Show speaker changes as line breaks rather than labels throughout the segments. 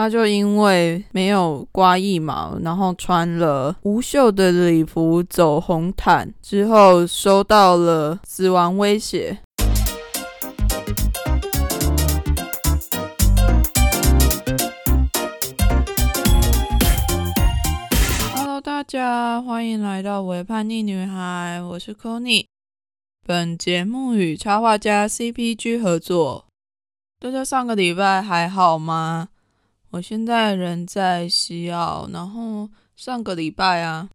他就因为没有刮腋毛，然后穿了无袖的礼服走红毯之后，收到了死亡威胁。Hello，大家欢迎来到《伪叛逆女孩》，我是 c o n y 本节目与插画家 CPG 合作。大家上个礼拜还好吗？我现在人在西澳，然后上个礼拜啊，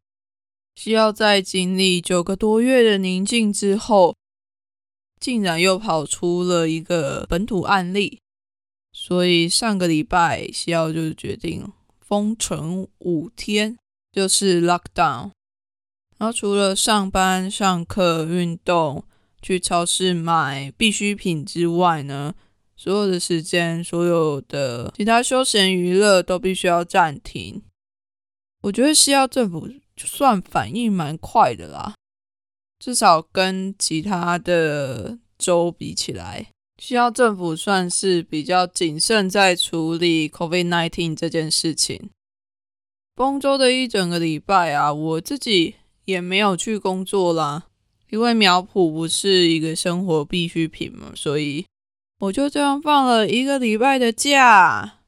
西澳在经历九个多月的宁静之后，竟然又跑出了一个本土案例，所以上个礼拜西澳就决定封城五天，就是 lockdown。然后除了上班、上课、运动、去超市买必需品之外呢？所有的时间，所有的其他休闲娱乐都必须要暂停。我觉得西澳政府算反应蛮快的啦，至少跟其他的州比起来，西澳政府算是比较谨慎在处理 COVID-19 这件事情。丰州的一整个礼拜啊，我自己也没有去工作啦，因为苗圃不是一个生活必需品嘛，所以。我就这样放了一个礼拜的假，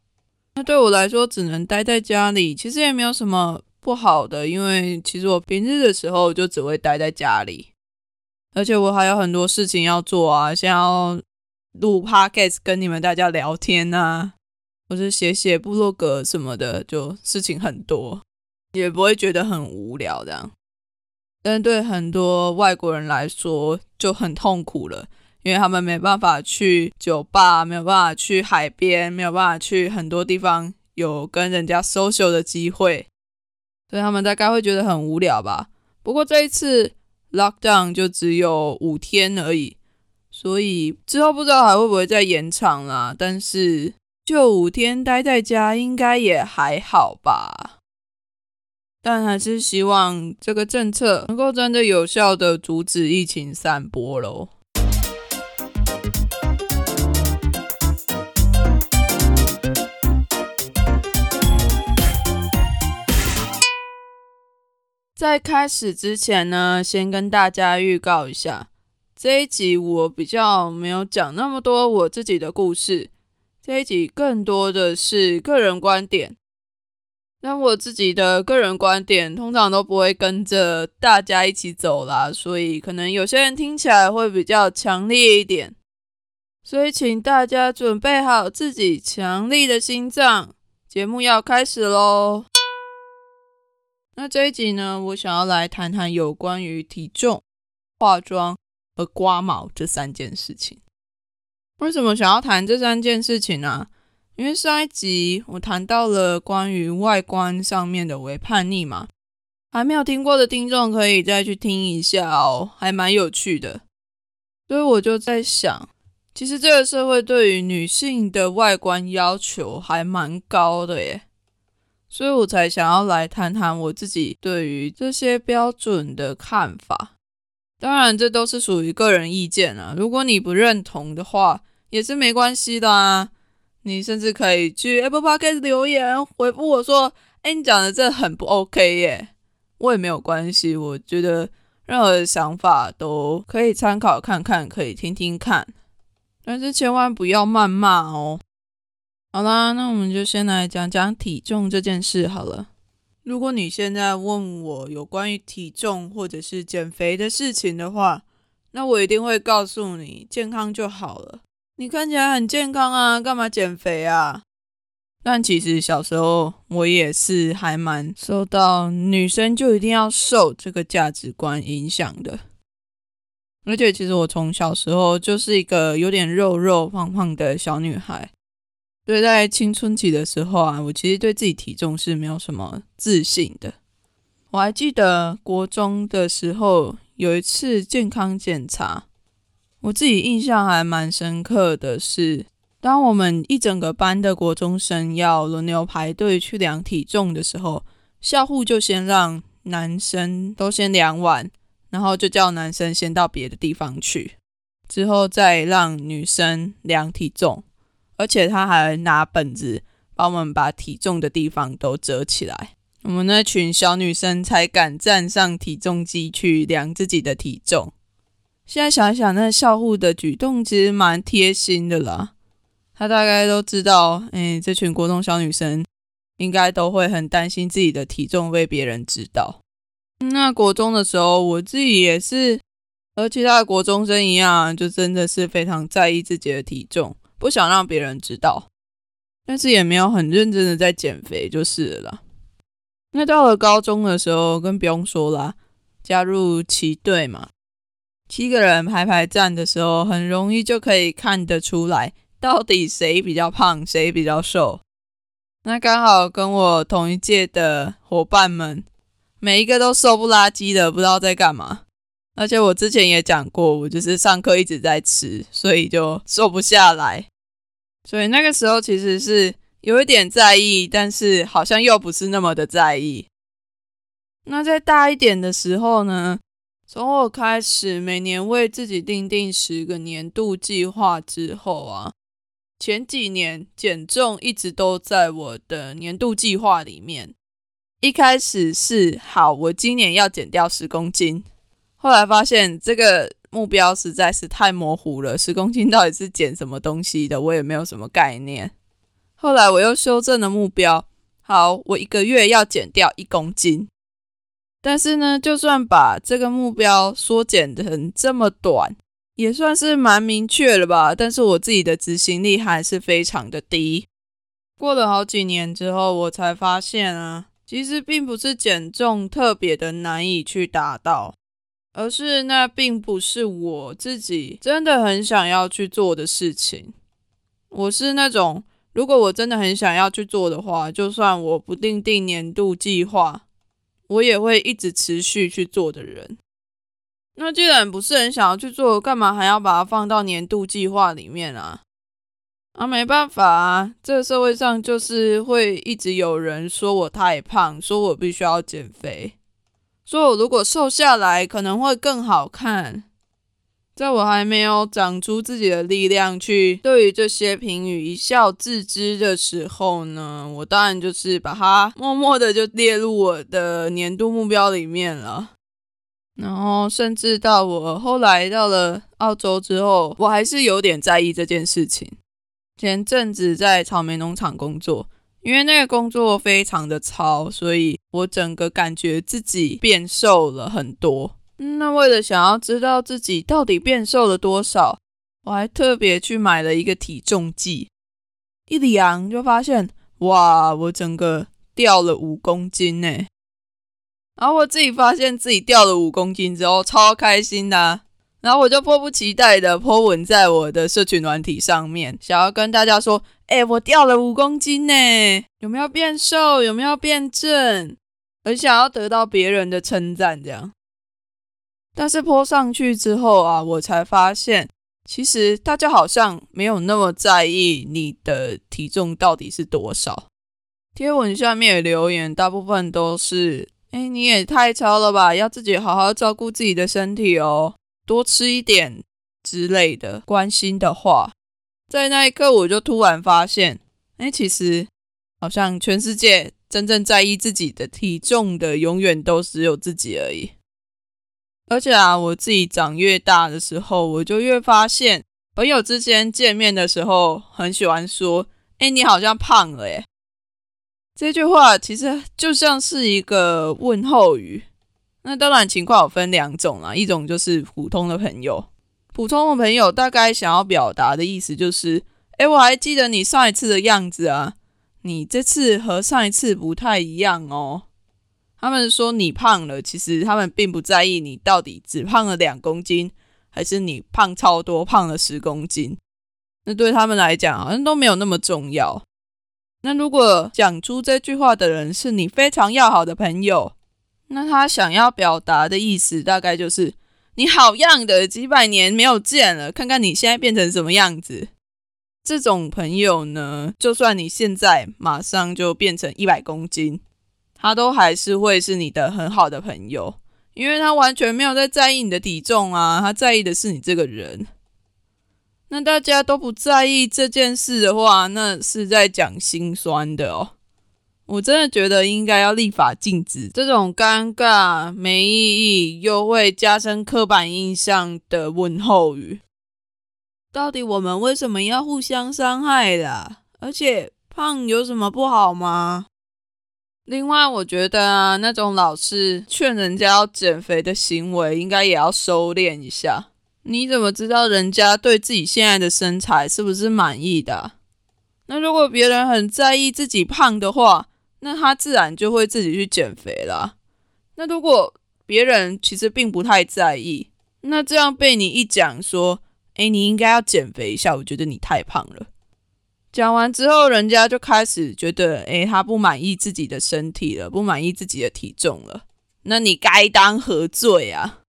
那对我来说只能待在家里，其实也没有什么不好的，因为其实我平日的时候就只会待在家里，而且我还有很多事情要做啊，像要录 podcast 跟你们大家聊天啊，或是写写部落格什么的，就事情很多，也不会觉得很无聊这样。但对很多外国人来说就很痛苦了。因为他们没办法去酒吧，没有办法去海边，没有办法去很多地方有跟人家 social 的机会，所以他们大概会觉得很无聊吧。不过这一次 lockdown 就只有五天而已，所以之后不知道还会不会再延长啦。但是就五天待在家，应该也还好吧。但还是希望这个政策能够真的有效的阻止疫情散播喽。在开始之前呢，先跟大家预告一下，这一集我比较没有讲那么多我自己的故事，这一集更多的是个人观点。那我自己的个人观点通常都不会跟着大家一起走啦，所以可能有些人听起来会比较强烈一点，所以请大家准备好自己强力的心脏，节目要开始喽。那这一集呢，我想要来谈谈有关于体重、化妆和刮毛这三件事情。为什么想要谈这三件事情呢？因为上一集我谈到了关于外观上面的为叛逆嘛，还没有听过的听众可以再去听一下哦，还蛮有趣的。所以我就在想，其实这个社会对于女性的外观要求还蛮高的耶。所以我才想要来谈谈我自己对于这些标准的看法。当然，这都是属于个人意见啊。如果你不认同的话，也是没关系的啊。你甚至可以去 Apple Podcast 留言回复我说：“哎，你讲的这很不 OK 耶。”我也没有关系。我觉得任何想法都可以参考看看，可以听听看，但是千万不要谩骂哦。好啦，那我们就先来讲讲体重这件事好了。如果你现在问我有关于体重或者是减肥的事情的话，那我一定会告诉你，健康就好了。你看起来很健康啊，干嘛减肥啊？但其实小时候我也是还蛮受到女生就一定要瘦这个价值观影响的。而且其实我从小时候就是一个有点肉肉胖胖的小女孩。所以在青春期的时候啊，我其实对自己体重是没有什么自信的。我还记得国中的时候有一次健康检查，我自己印象还蛮深刻的是，当我们一整个班的国中生要轮流排队去量体重的时候，校护就先让男生都先量完，然后就叫男生先到别的地方去，之后再让女生量体重。而且他还拿本子帮我们把体重的地方都折起来。我们那群小女生才敢站上体重机去量自己的体重。现在想想，那校护的举动其实蛮贴心的啦。他大概都知道，哎，这群国中小女生应该都会很担心自己的体重被别人知道。那国中的时候，我自己也是和其他的国中生一样，就真的是非常在意自己的体重，不想让别人知道。但是也没有很认真的在减肥，就是了。那到了高中的时候，更不用说啦，加入旗队嘛，七个人排排站的时候，很容易就可以看得出来，到底谁比较胖，谁比较瘦。那刚好跟我同一届的伙伴们，每一个都瘦不拉几的，不知道在干嘛。而且我之前也讲过，我就是上课一直在吃，所以就瘦不下来。所以那个时候其实是。有一点在意，但是好像又不是那么的在意。那在大一点的时候呢？从我开始每年为自己定定十个年度计划之后啊，前几年减重一直都在我的年度计划里面。一开始是好，我今年要减掉十公斤。后来发现这个目标实在是太模糊了，十公斤到底是减什么东西的，我也没有什么概念。后来我又修正了目标，好，我一个月要减掉一公斤。但是呢，就算把这个目标缩减成这么短，也算是蛮明确了吧？但是我自己的执行力还是非常的低。过了好几年之后，我才发现啊，其实并不是减重特别的难以去达到，而是那并不是我自己真的很想要去做的事情。我是那种。如果我真的很想要去做的话，就算我不定定年度计划，我也会一直持续去做的人。那既然不是很想要去做，干嘛还要把它放到年度计划里面啊？啊，没办法啊，这个社会上就是会一直有人说我太胖，说我必须要减肥，说我如果瘦下来可能会更好看。在我还没有长出自己的力量去对于这些评语一笑置之的时候呢，我当然就是把它默默的就列入我的年度目标里面了。然后甚至到我后来到了澳洲之后，我还是有点在意这件事情。前阵子在草莓农场工作，因为那个工作非常的糙，所以我整个感觉自己变瘦了很多。那为了想要知道自己到底变瘦了多少，我还特别去买了一个体重计，一量就发现，哇，我整个掉了五公斤呢！然后我自己发现自己掉了五公斤之后，超开心的，然后我就迫不及待的泼文在我的社群软体上面，想要跟大家说，哎，我掉了五公斤呢，有没有变瘦？有没有变正？很想要得到别人的称赞，这样。但是泼上去之后啊，我才发现，其实大家好像没有那么在意你的体重到底是多少。贴文下面留言大部分都是：“哎，你也太超了吧，要自己好好照顾自己的身体哦，多吃一点之类的关心的话。”在那一刻，我就突然发现，哎，其实好像全世界真正在意自己的体重的，永远都只有自己而已。而且啊，我自己长越大的时候，我就越发现，朋友之间见面的时候，很喜欢说：“哎，你好像胖了。”哎，这句话其实就像是一个问候语。那当然，情况有分两种啊，一种就是普通的朋友，普通的朋友大概想要表达的意思就是：“哎，我还记得你上一次的样子啊，你这次和上一次不太一样哦。”他们说你胖了，其实他们并不在意你到底只胖了两公斤，还是你胖超多，胖了十公斤。那对他们来讲，好像都没有那么重要。那如果讲出这句话的人是你非常要好的朋友，那他想要表达的意思大概就是你好样的，几百年没有见了，看看你现在变成什么样子。这种朋友呢，就算你现在马上就变成一百公斤。他都还是会是你的很好的朋友，因为他完全没有在在意你的体重啊，他在意的是你这个人。那大家都不在意这件事的话，那是在讲心酸的哦。我真的觉得应该要立法禁止这种尴尬、没意义又会加深刻板印象的问候语。到底我们为什么要互相伤害啦？而且胖有什么不好吗？另外，我觉得啊，那种老是劝人家要减肥的行为，应该也要收敛一下。你怎么知道人家对自己现在的身材是不是满意的？那如果别人很在意自己胖的话，那他自然就会自己去减肥了。那如果别人其实并不太在意，那这样被你一讲说，哎，你应该要减肥一下，我觉得你太胖了。讲完之后，人家就开始觉得，哎，他不满意自己的身体了，不满意自己的体重了。那你该当何罪啊？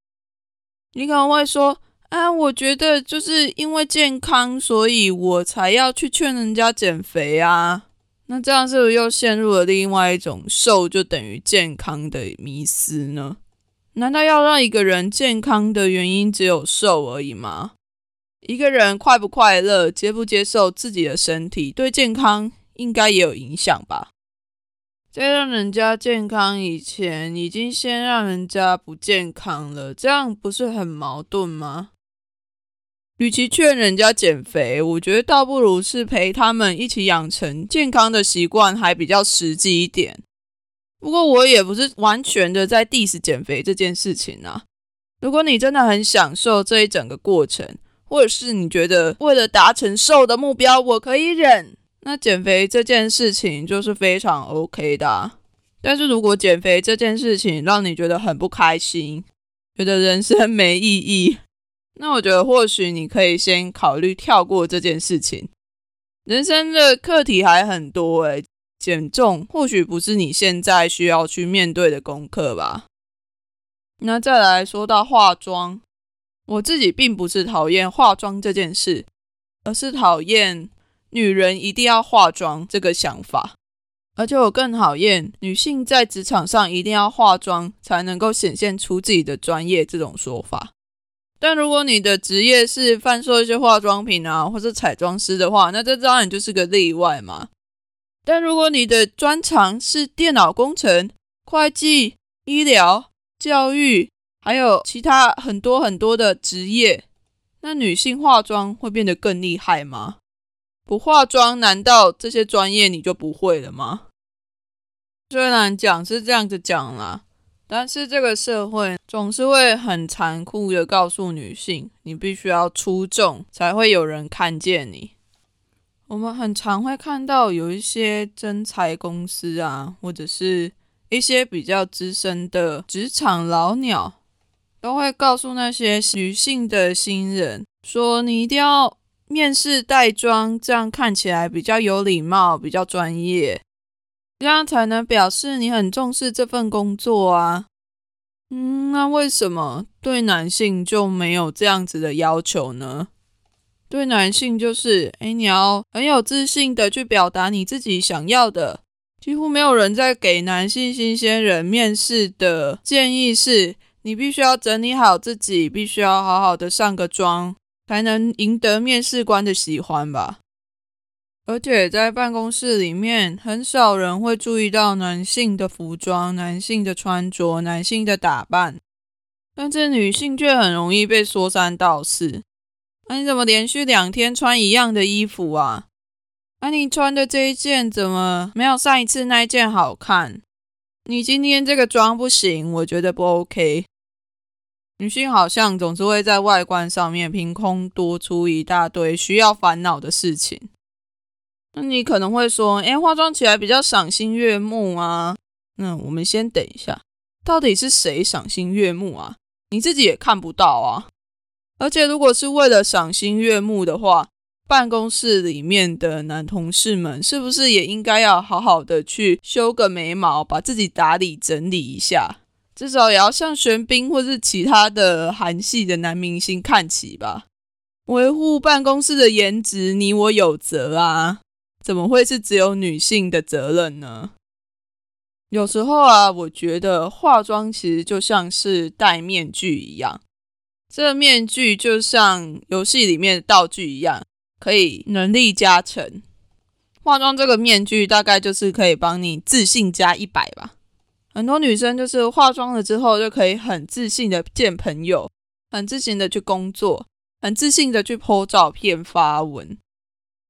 你可能会说。啊，我觉得就是因为健康，所以我才要去劝人家减肥啊。那这样是不是又陷入了另外一种瘦就等于健康的迷思呢？难道要让一个人健康的原因只有瘦而已吗？一个人快不快乐、接不接受自己的身体，对健康应该也有影响吧？在让人家健康以前，已经先让人家不健康了，这样不是很矛盾吗？与其劝人家减肥，我觉得倒不如是陪他们一起养成健康的习惯，还比较实际一点。不过我也不是完全的在 diss 减肥这件事情啊。如果你真的很享受这一整个过程，或者是你觉得为了达成瘦的目标，我可以忍，那减肥这件事情就是非常 OK 的。但是如果减肥这件事情让你觉得很不开心，觉得人生没意义。那我觉得或许你可以先考虑跳过这件事情。人生的课题还很多诶，减重或许不是你现在需要去面对的功课吧。那再来说到化妆，我自己并不是讨厌化妆这件事，而是讨厌女人一定要化妆这个想法。而且我更讨厌女性在职场上一定要化妆才能够显现出自己的专业这种说法。但如果你的职业是贩售一些化妆品啊，或者彩妆师的话，那这当然就是个例外嘛。但如果你的专长是电脑工程、会计、医疗、教育，还有其他很多很多的职业，那女性化妆会变得更厉害吗？不化妆，难道这些专业你就不会了吗？虽然讲是这样子讲啦。但是这个社会总是会很残酷的告诉女性，你必须要出众才会有人看见你。我们很常会看到有一些真才公司啊，或者是一些比较资深的职场老鸟，都会告诉那些女性的新人说：“你一定要面试带妆，这样看起来比较有礼貌，比较专业。”这样才能表示你很重视这份工作啊。嗯，那为什么对男性就没有这样子的要求呢？对男性就是，哎，你要很有自信的去表达你自己想要的。几乎没有人在给男性新鲜人面试的建议是，你必须要整理好自己，必须要好好的上个妆，才能赢得面试官的喜欢吧。而且在办公室里面，很少人会注意到男性的服装、男性的穿着、男性的打扮，但是女性却很容易被说三道四。那你怎么连续两天穿一样的衣服啊？那你穿的这一件怎么没有上一次那一件好看？你今天这个妆不行，我觉得不 OK。女性好像总是会在外观上面凭空多出一大堆需要烦恼的事情。那你可能会说，哎，化妆起来比较赏心悦目啊。那我们先等一下，到底是谁赏心悦目啊？你自己也看不到啊。而且如果是为了赏心悦目的话，办公室里面的男同事们是不是也应该要好好的去修个眉毛，把自己打理整理一下？至少也要向玄彬或是其他的韩系的男明星看齐吧。维护办公室的颜值，你我有责啊。怎么会是只有女性的责任呢？有时候啊，我觉得化妆其实就像是戴面具一样，这个面具就像游戏里面的道具一样，可以能力加成。化妆这个面具大概就是可以帮你自信加一百吧。很多女生就是化妆了之后就可以很自信的见朋友，很自信的去工作，很自信的去 po 照片发文。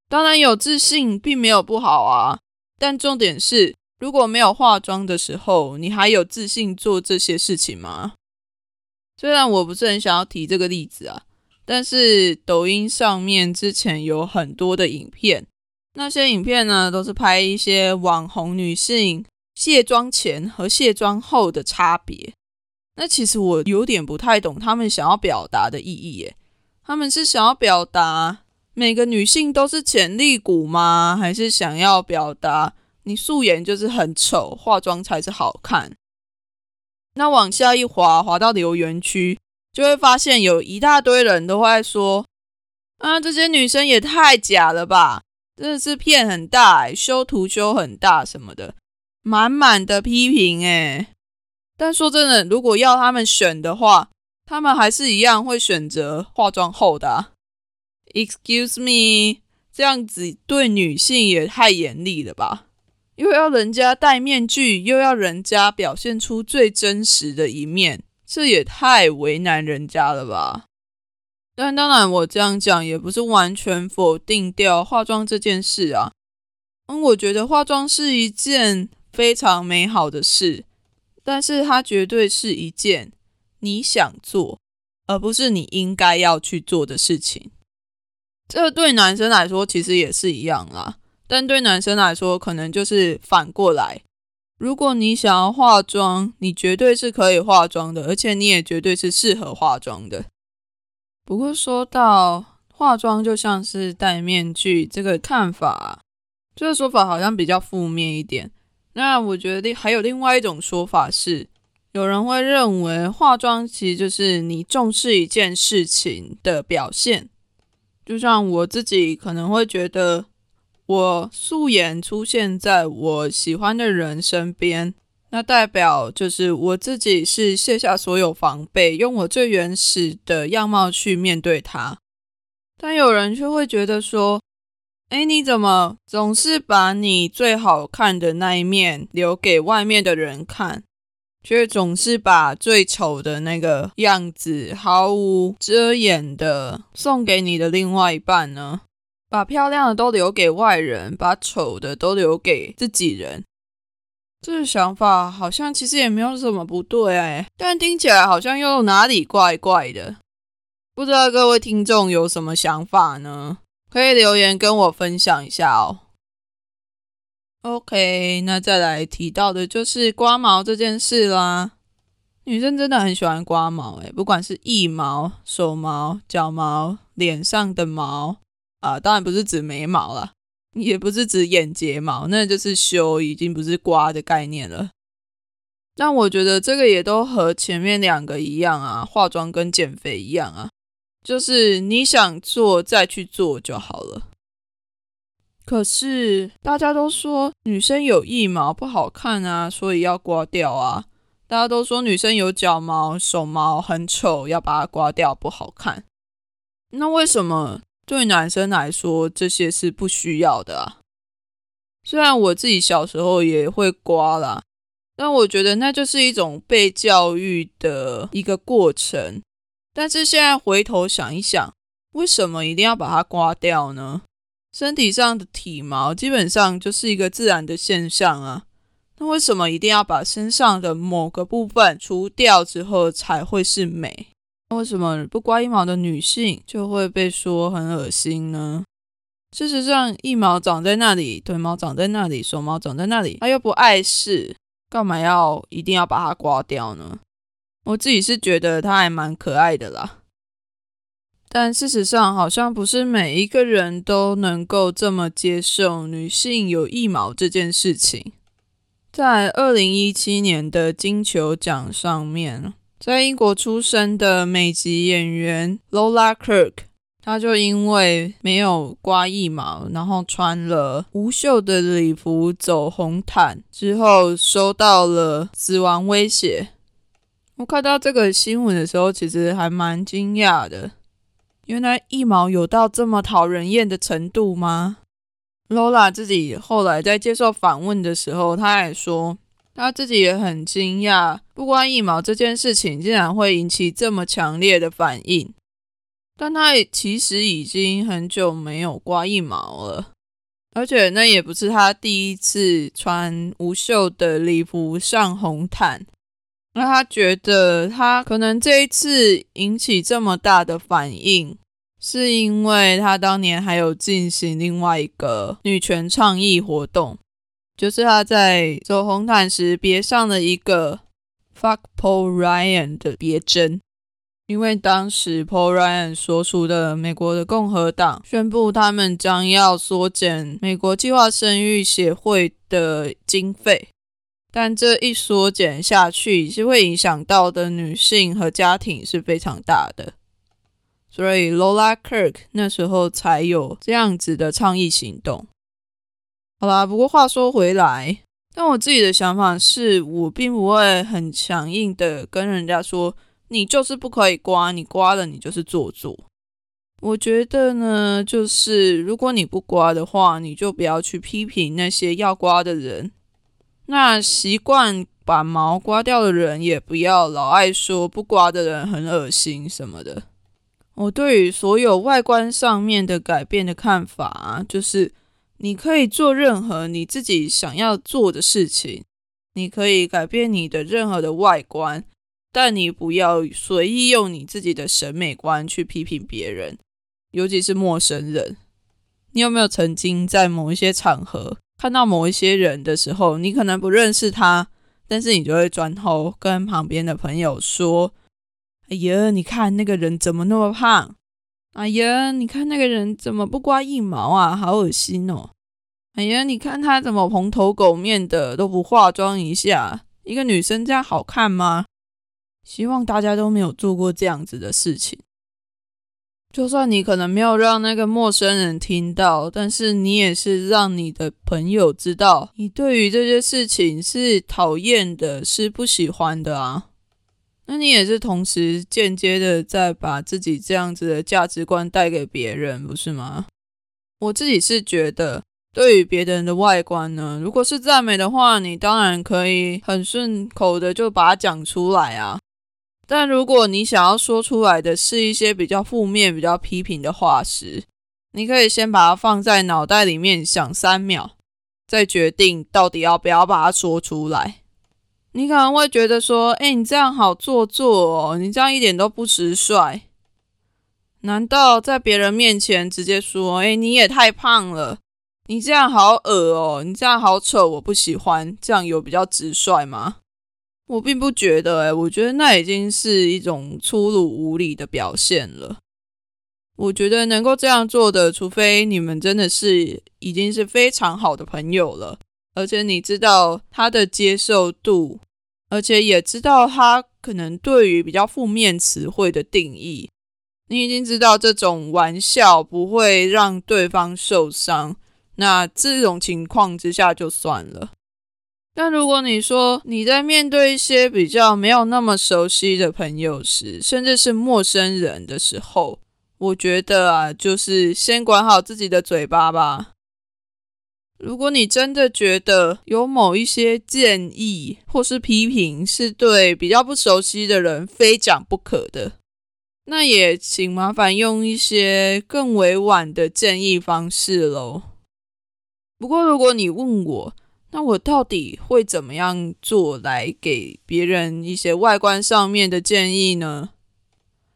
当然有自信并没有不好啊，但重点是如果没有化妆的时候，你还有自信做这些事情吗？虽然我不是很想要提这个例子啊，但是抖音上面之前有很多的影片，那些影片呢都是拍一些网红女性卸妆前和卸妆后的差别。那其实我有点不太懂他们想要表达的意义耶。他们是想要表达每个女性都是潜力股吗？还是想要表达你素颜就是很丑，化妆才是好看？那往下一滑，滑到留言区，就会发现有一大堆人都会说：“啊，这些女生也太假了吧，真的是骗很大，修图修很大什么的，满满的批评。”哎，但说真的，如果要他们选的话，他们还是一样会选择化妆后的。Excuse me，这样子对女性也太严厉了吧？又要人家戴面具，又要人家表现出最真实的一面，这也太为难人家了吧？但当然，我这样讲也不是完全否定掉化妆这件事啊。嗯，我觉得化妆是一件非常美好的事，但是它绝对是一件你想做，而不是你应该要去做的事情。这对男生来说其实也是一样啦。但对男生来说，可能就是反过来。如果你想要化妆，你绝对是可以化妆的，而且你也绝对是适合化妆的。不过说到化妆就像是戴面具这个看法，这个说法好像比较负面一点。那我觉得还有另外一种说法是，有人会认为化妆其实就是你重视一件事情的表现。就像我自己可能会觉得。我素颜出现在我喜欢的人身边，那代表就是我自己是卸下所有防备，用我最原始的样貌去面对他。但有人却会觉得说：“哎，你怎么总是把你最好看的那一面留给外面的人看，却总是把最丑的那个样子毫无遮掩的送给你的另外一半呢？”把漂亮的都留给外人，把丑的都留给自己人，这个想法好像其实也没有什么不对哎，但听起来好像又哪里怪怪的。不知道各位听众有什么想法呢？可以留言跟我分享一下哦。OK，那再来提到的就是刮毛这件事啦。女生真的很喜欢刮毛哎，不管是腋毛、手毛、脚毛、脸上的毛。啊，当然不是指眉毛了，也不是指眼睫毛，那就是修，已经不是刮的概念了。但我觉得这个也都和前面两个一样啊，化妆跟减肥一样啊，就是你想做再去做就好了。可是大家都说女生有腋毛不好看啊，所以要刮掉啊。大家都说女生有脚毛、手毛很丑，要把它刮掉不好看。那为什么？对男生来说，这些是不需要的啊。虽然我自己小时候也会刮啦，但我觉得那就是一种被教育的一个过程。但是现在回头想一想，为什么一定要把它刮掉呢？身体上的体毛基本上就是一个自然的现象啊。那为什么一定要把身上的某个部分除掉之后才会是美？那为什么不刮腋毛的女性就会被说很恶心呢？事实上，腋毛长在那里，腿毛长在那里，手毛长在那里，它又不碍事，干嘛要一定要把它刮掉呢？我自己是觉得它还蛮可爱的啦。但事实上，好像不是每一个人都能够这么接受女性有腋毛这件事情。在二零一七年的金球奖上面。在英国出生的美籍演员 Lola Kirk，她就因为没有刮腋毛，然后穿了无袖的礼服走红毯之后，收到了死亡威胁。我看到这个新闻的时候，其实还蛮惊讶的。原来腋毛有到这么讨人厌的程度吗？Lola 自己后来在接受访问的时候，他也说他自己也很惊讶，不刮腋毛这件事情竟然会引起这么强烈的反应。但他也其实已经很久没有刮腋毛了，而且那也不是他第一次穿无袖的礼服上红毯。那他觉得他可能这一次引起这么大的反应，是因为他当年还有进行另外一个女权倡议活动，就是他在走红毯时别上了一个 “fuck Paul Ryan” 的别针。因为当时 Paul Ryan 所属的美国的共和党宣布，他们将要缩减美国计划生育协会的经费，但这一缩减下去，是会影响到的女性和家庭是非常大的，所以 Lola Kirk 那时候才有这样子的倡议行动。好啦，不过话说回来，但我自己的想法是我并不会很强硬的跟人家说。你就是不可以刮，你刮了你就是做作。我觉得呢，就是如果你不刮的话，你就不要去批评那些要刮的人。那习惯把毛刮掉的人，也不要老爱说不刮的人很恶心什么的。我对于所有外观上面的改变的看法，就是你可以做任何你自己想要做的事情，你可以改变你的任何的外观。但你不要随意用你自己的审美观去批评别人，尤其是陌生人。你有没有曾经在某一些场合看到某一些人的时候，你可能不认识他，但是你就会转头跟旁边的朋友说：“哎呀，你看那个人怎么那么胖？哎呀，你看那个人怎么不刮一毛啊？好恶心哦！哎呀，你看他怎么蓬头垢面的都不化妆一下？一个女生这样好看吗？”希望大家都没有做过这样子的事情。就算你可能没有让那个陌生人听到，但是你也是让你的朋友知道，你对于这些事情是讨厌的，是不喜欢的啊。那你也是同时间接的在把自己这样子的价值观带给别人，不是吗？我自己是觉得，对于别人的外观呢，如果是赞美的话，你当然可以很顺口的就把它讲出来啊。但如果你想要说出来的是一些比较负面、比较批评的话时，你可以先把它放在脑袋里面想三秒，再决定到底要不要把它说出来。你可能会觉得说：“哎，你这样好做作哦，你这样一点都不直率。”难道在别人面前直接说：“哎，你也太胖了，你这样好恶哦，你这样好丑，我不喜欢。”这样有比较直率吗？我并不觉得，哎，我觉得那已经是一种粗鲁无礼的表现了。我觉得能够这样做的，除非你们真的是已经是非常好的朋友了，而且你知道他的接受度，而且也知道他可能对于比较负面词汇的定义，你已经知道这种玩笑不会让对方受伤，那这种情况之下就算了。但如果你说你在面对一些比较没有那么熟悉的朋友时，甚至是陌生人的时候，我觉得啊，就是先管好自己的嘴巴吧。如果你真的觉得有某一些建议或是批评是对比较不熟悉的人非讲不可的，那也请麻烦用一些更委婉的建议方式喽。不过如果你问我，那我到底会怎么样做来给别人一些外观上面的建议呢？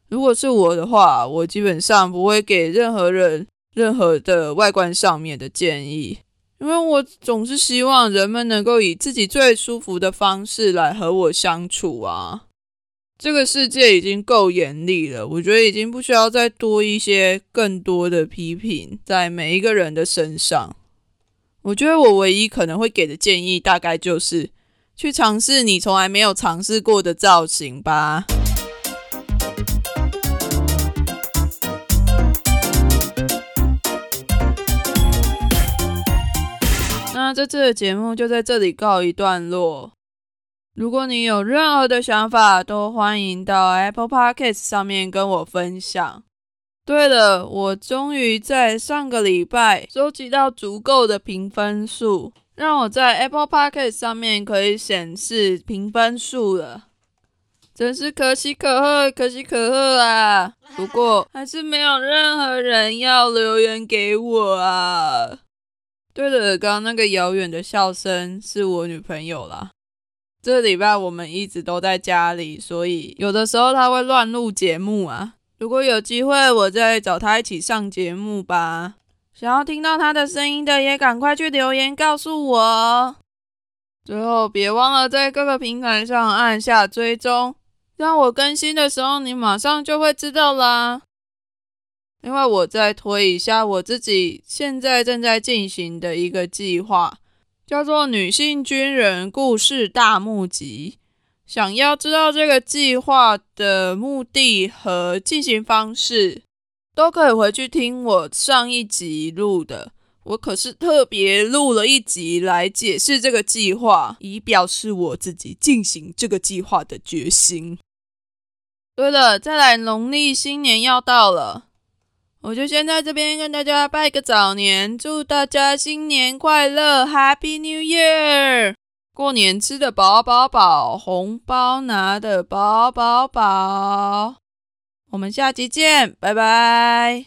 如果是我的话，我基本上不会给任何人任何的外观上面的建议，因为我总是希望人们能够以自己最舒服的方式来和我相处啊。这个世界已经够严厉了，我觉得已经不需要再多一些更多的批评在每一个人的身上。我觉得我唯一可能会给的建议，大概就是去尝试你从来没有尝试过的造型吧。那这次的节目就在这里告一段落。如果你有任何的想法，都欢迎到 Apple Podcast 上面跟我分享。对了，我终于在上个礼拜收集到足够的评分数，让我在 Apple Podcast 上面可以显示评分数了。真是可喜可贺，可喜可贺啊！不过还是没有任何人要留言给我啊。对了，刚刚那个遥远的笑声是我女朋友啦。这礼拜我们一直都在家里，所以有的时候她会乱录节目啊。如果有机会，我再找她一起上节目吧。想要听到她的声音的，也赶快去留言告诉我。最后，别忘了在各个平台上按下追踪，让我更新的时候你马上就会知道啦。另外，我再推一下我自己现在正在进行的一个计划。叫做女性军人故事大募集。想要知道这个计划的目的和进行方式，都可以回去听我上一集录的。我可是特别录了一集来解释这个计划，以表示我自己进行这个计划的决心。对了，再来，农历新年要到了。我就先在这边跟大家拜个早年，祝大家新年快乐，Happy New Year！过年吃的饱饱饱，红包拿的饱饱饱。我们下期见，拜拜。